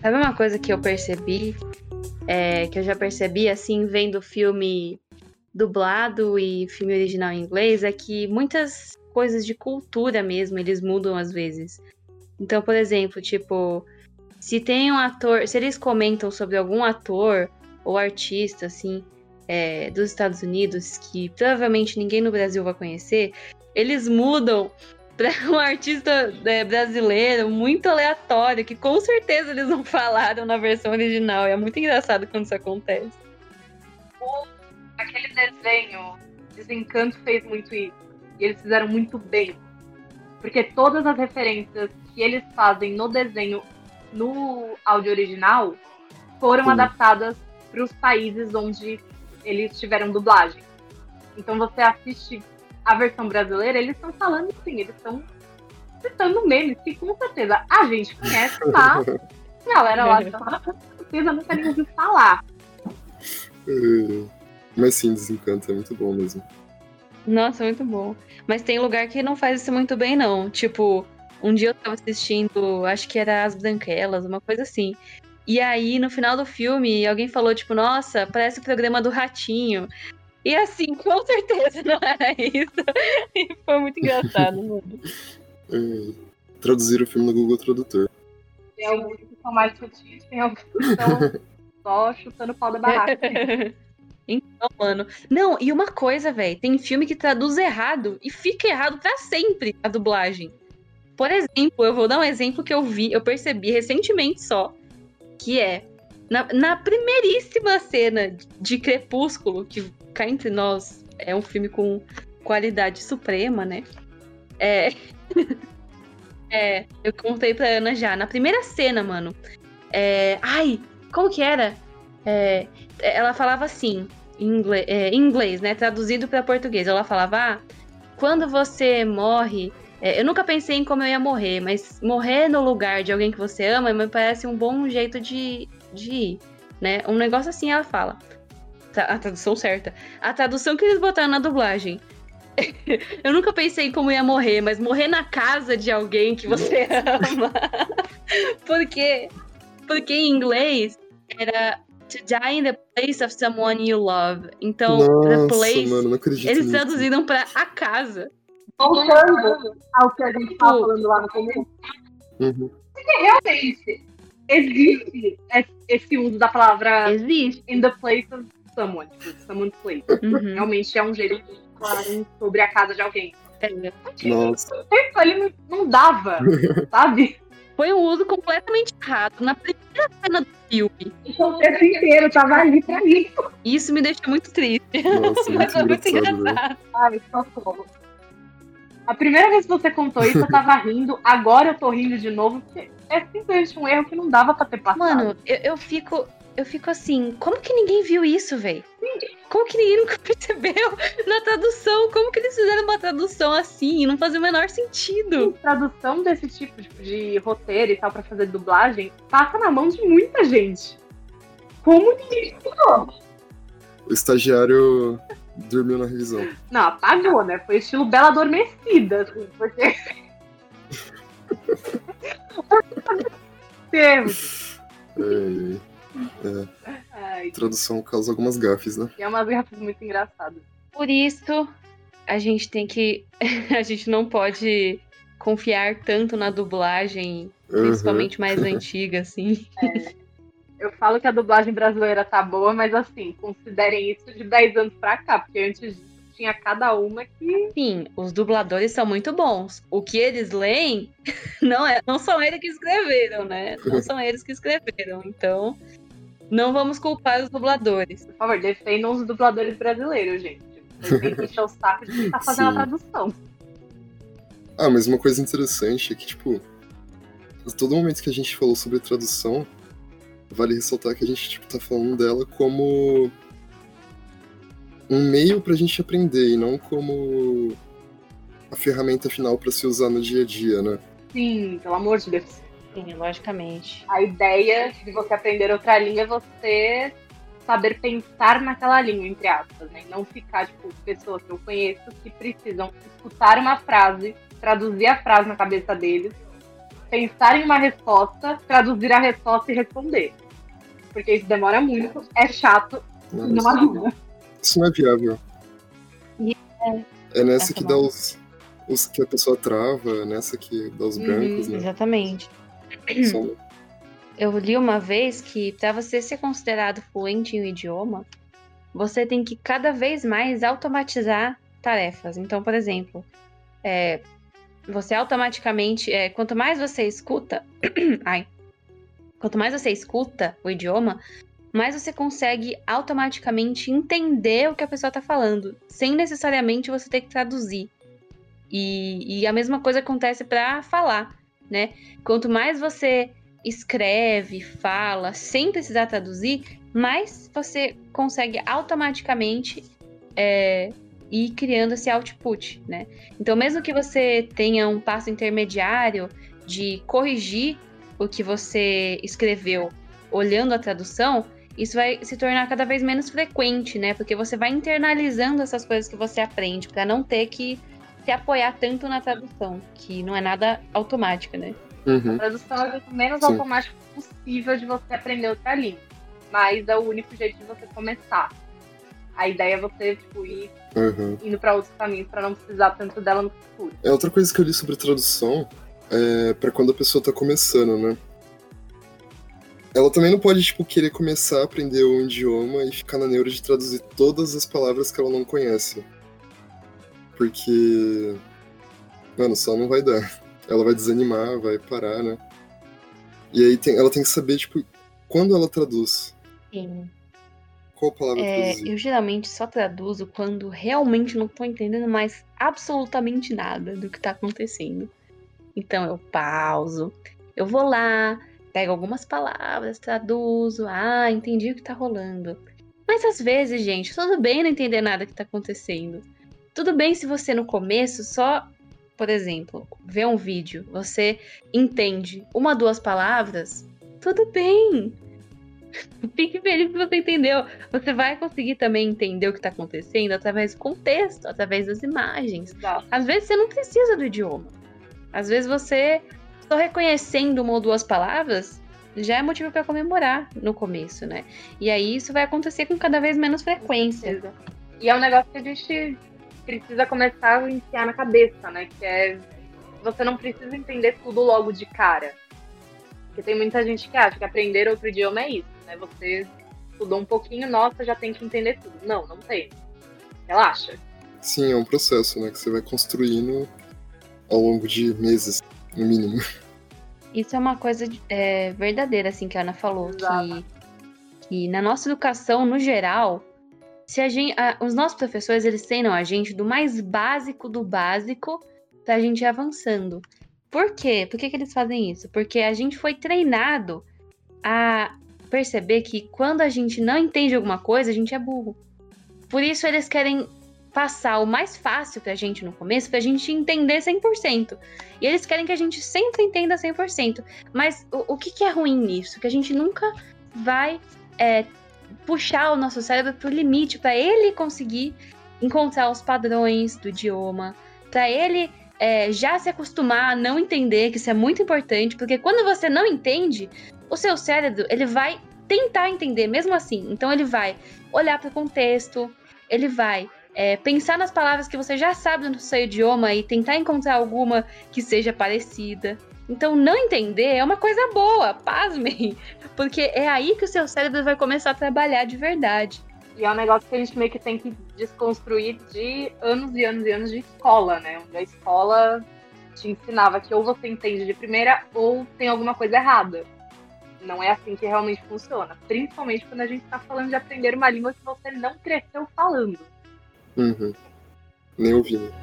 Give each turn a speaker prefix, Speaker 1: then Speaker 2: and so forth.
Speaker 1: Sabe uma coisa que eu percebi? É, que eu já percebi, assim, vendo filme dublado e filme original em inglês, é que muitas coisas de cultura mesmo, eles mudam às vezes. Então, por exemplo, tipo, se tem um ator, se eles comentam sobre algum ator ou artista, assim, é, dos Estados Unidos, que provavelmente ninguém no Brasil vai conhecer, eles mudam um artista é, brasileiro muito aleatório, que com certeza eles não falaram na versão original. É muito engraçado quando isso acontece.
Speaker 2: O, aquele desenho, Desencanto fez muito isso. E eles fizeram muito bem. Porque todas as referências que eles fazem no desenho, no áudio original, foram Sim. adaptadas para os países onde eles tiveram dublagem. Então você assiste a versão brasileira, eles estão falando sim, eles estão citando memes que com certeza a gente conhece, mas a galera lá de fora com certeza nunca nem ouviu falar.
Speaker 3: É, mas sim, Desencanto é muito bom mesmo.
Speaker 1: Nossa, muito bom. Mas tem lugar que não faz isso muito bem, não. Tipo, um dia eu tava assistindo, acho que era As Branquelas, uma coisa assim. E aí, no final do filme, alguém falou, tipo, nossa, parece o programa do Ratinho. E assim, com certeza não era isso. E foi muito engraçado, mano.
Speaker 3: É, traduzir o filme no Google Tradutor.
Speaker 2: Tem alguns que são mais sutis, tem alguns que estão só chutando o pau da barraca.
Speaker 1: Então, mano. Não, e uma coisa, velho. Tem filme que traduz errado e fica errado para sempre a dublagem. Por exemplo, eu vou dar um exemplo que eu vi, eu percebi recentemente só. Que é. Na, na primeiríssima cena de Crepúsculo, que cá entre nós é um filme com qualidade suprema, né? É. é, eu contei pra Ana já. Na primeira cena, mano. É, ai, como que era? É, ela falava assim em inglês, é, inglês né? Traduzido para português. Ela falava: ah, quando você morre. É, eu nunca pensei em como eu ia morrer, mas morrer no lugar de alguém que você ama me parece um bom jeito de, de ir, né? Um negócio assim ela fala. A tradução certa. A tradução que eles botaram na dublagem. eu nunca pensei em como ia morrer, mas morrer na casa de alguém que você ama. porque, porque em inglês era To die in the place of someone you love. Então,
Speaker 3: Nossa,
Speaker 1: the place.
Speaker 3: Mano,
Speaker 1: eles nisso. traduziram pra a casa.
Speaker 2: Voltando ao que a gente tava falando lá no começo.
Speaker 3: Uhum.
Speaker 2: Porque realmente existe esse uso da palavra
Speaker 1: existe.
Speaker 2: in the place of someone, tipo, someone's place. Uhum. Realmente é um jeito de falar sobre a casa de alguém.
Speaker 1: É.
Speaker 3: Nossa.
Speaker 2: Isso ali não dava, sabe?
Speaker 1: Foi um uso completamente errado. Na primeira cena do filme.
Speaker 2: O contexto inteiro tava ali pra isso.
Speaker 1: Isso me deixou muito triste.
Speaker 3: Nossa,
Speaker 1: Mas
Speaker 3: muito,
Speaker 1: muito
Speaker 3: engraçado.
Speaker 1: engraçado.
Speaker 2: Ai, socorro. A primeira vez que você contou isso, eu tava rindo. Agora eu tô rindo de novo, porque é simplesmente um erro que não dava pra ter passado.
Speaker 1: Mano, eu, eu fico. Eu fico assim, como que ninguém viu isso, velho? Como que ninguém nunca percebeu na tradução? Como que eles fizeram uma tradução assim? Não fazia o menor sentido.
Speaker 2: tradução desse tipo de, de roteiro e tal pra fazer dublagem passa na mão de muita gente. Como ninguém estudou?
Speaker 3: O estagiário dormiu na revisão.
Speaker 2: Não, apagou, né? Foi estilo Bela Adormecida, assim, porque. Temos.
Speaker 3: É, é. Tradução causa algumas gafes, né?
Speaker 2: é umas gafas muito engraçadas.
Speaker 1: Por isso, a gente tem que. a gente não pode confiar tanto na dublagem,
Speaker 3: Uhum.
Speaker 1: principalmente mais antiga, assim.
Speaker 2: Eu falo que a dublagem brasileira tá boa, mas assim, considerem isso de 10 anos pra cá, porque antes tinha cada uma que.
Speaker 1: Sim, os dubladores são muito bons. O que eles leem não, é, não são eles que escreveram, né? Não são eles que escreveram. Então, não vamos culpar os dubladores.
Speaker 2: Por favor, defendam os dubladores brasileiros, gente. Vocês têm que encher o saco de quem tá fazendo a
Speaker 3: Sim.
Speaker 2: tradução.
Speaker 3: Ah, mas uma coisa interessante é que, tipo, a todo momento que a gente falou sobre tradução, vale ressaltar que a gente, tipo, tá falando dela como um meio pra gente aprender e não como a ferramenta final pra se usar no dia a dia, né?
Speaker 2: Sim, pelo amor de Deus.
Speaker 1: Sim, logicamente.
Speaker 2: A ideia de você aprender outra língua é você saber pensar naquela língua, entre aspas, né? E não ficar, tipo, pessoas que eu conheço que precisam escutar uma frase, traduzir a frase na cabeça deles pensar em uma resposta, traduzir a resposta e responder. Porque isso demora muito, é chato,
Speaker 3: Não,
Speaker 2: não
Speaker 3: isso,
Speaker 2: ajuda.
Speaker 3: Isso não é viável. É nessa
Speaker 1: Essa
Speaker 3: que
Speaker 1: é
Speaker 3: dá os, os que a pessoa trava, nessa que dá os
Speaker 2: Uhum,
Speaker 3: brancos, né?
Speaker 1: Exatamente. Eu li uma vez que para você ser considerado fluente em um idioma, você tem que cada vez mais automatizar tarefas. Então, por exemplo, é, você automaticamente, é, quanto mais você escuta, ai, quanto mais você escuta o idioma, mais você consegue automaticamente entender o que a pessoa está falando, sem necessariamente você ter que traduzir. E, e a mesma coisa acontece para falar, né? Quanto mais você escreve, fala, sem precisar traduzir, mais você consegue automaticamente é, ir criando esse output, né? Então, mesmo que você tenha um passo intermediário de corrigir o que você escreveu olhando a tradução, isso vai se tornar cada vez menos frequente, né? Porque você vai internalizando essas coisas que você aprende para não ter que se apoiar tanto na tradução, que não é nada automática, né?
Speaker 3: Uhum.
Speaker 2: A tradução é o jeito menos
Speaker 3: Sim.
Speaker 2: automático possível de você aprender outra língua. Mas é o único jeito de você começar. A ideia é você tipo, ir
Speaker 3: Uhum.
Speaker 2: indo para outros caminhos para não precisar tanto dela no futuro.
Speaker 3: É outra coisa que eu li sobre tradução é para quando a pessoa tá começando, né? Ela também não pode, tipo, querer começar a aprender um idioma e ficar na neura de traduzir todas as palavras que ela não conhece. Porque. Mano, só não vai dar. Ela vai desanimar, vai parar, né? E aí tem, ela tem que saber, tipo, quando ela traduz,
Speaker 1: Sim.
Speaker 3: qual palavra
Speaker 1: É,
Speaker 3: traduzir.
Speaker 1: eu geralmente só traduzo quando realmente não tô entendendo mais absolutamente nada do que tá acontecendo. Então eu pauso, eu vou lá, pego algumas palavras, traduzo, ah, entendi o que tá rolando. Mas às vezes, gente, tudo bem não entender nada que tá acontecendo. Tudo bem se você no começo só, por exemplo, vê um vídeo, você entende uma, duas palavras, tudo bem. Fique feliz que você entendeu. Você vai conseguir também entender o que está acontecendo através do contexto, através das imagens.
Speaker 2: Exato.
Speaker 1: Às vezes você não precisa do idioma. Às vezes você só reconhecendo uma ou duas palavras já é motivo para comemorar no começo, né? E aí isso vai acontecer com cada vez menos frequência.
Speaker 2: E é um negócio que a gente precisa começar a enfiar na cabeça, né? Que é você não precisa entender tudo logo de cara. Porque tem muita gente que acha que aprender outro idioma é isso, né? Você estudou um pouquinho, nossa, já tem que entender tudo. Não, não tem. Relaxa.
Speaker 3: Sim, é um processo, né? Que você vai construindo ao longo de meses, no mínimo.
Speaker 1: Isso é uma coisa é, verdadeira, assim, que a Ana falou.
Speaker 2: Exato.
Speaker 1: Que, que na nossa educação, no geral, se a gente, a- os nossos professores, eles treinam a gente do mais básico do básico pra gente ir avançando. Por quê? Por que, que eles fazem isso? Porque a gente foi treinado a perceber que quando a gente não entende alguma coisa, a gente é burro. Por isso eles querem passar o mais fácil pra gente no começo, pra gente entender 100%. E eles querem que a gente sempre entenda 100%. Mas o, o que, que é ruim nisso? Que a gente nunca vai é, puxar o nosso cérebro pro limite, para ele conseguir encontrar os padrões do idioma, para ele é, já se acostumar a não entender, que isso é muito importante, porque quando você não entende, o seu cérebro ele vai tentar entender mesmo assim. Então ele vai olhar para o contexto, ele vai é, pensar nas palavras que você já sabe no seu idioma e tentar encontrar alguma que seja parecida. Então, não entender é uma coisa boa, pasmem, porque é aí que o seu cérebro vai começar a trabalhar de verdade.
Speaker 2: E é um negócio que a gente meio que tem que desconstruir de anos e anos e anos de escola, né? Onde a escola te ensinava que ou você entende de primeira ou tem alguma coisa errada. Não é assim que realmente funciona. Principalmente quando a gente está falando de aprender uma língua que você não cresceu falando.
Speaker 3: Uhum. Nem ouvindo.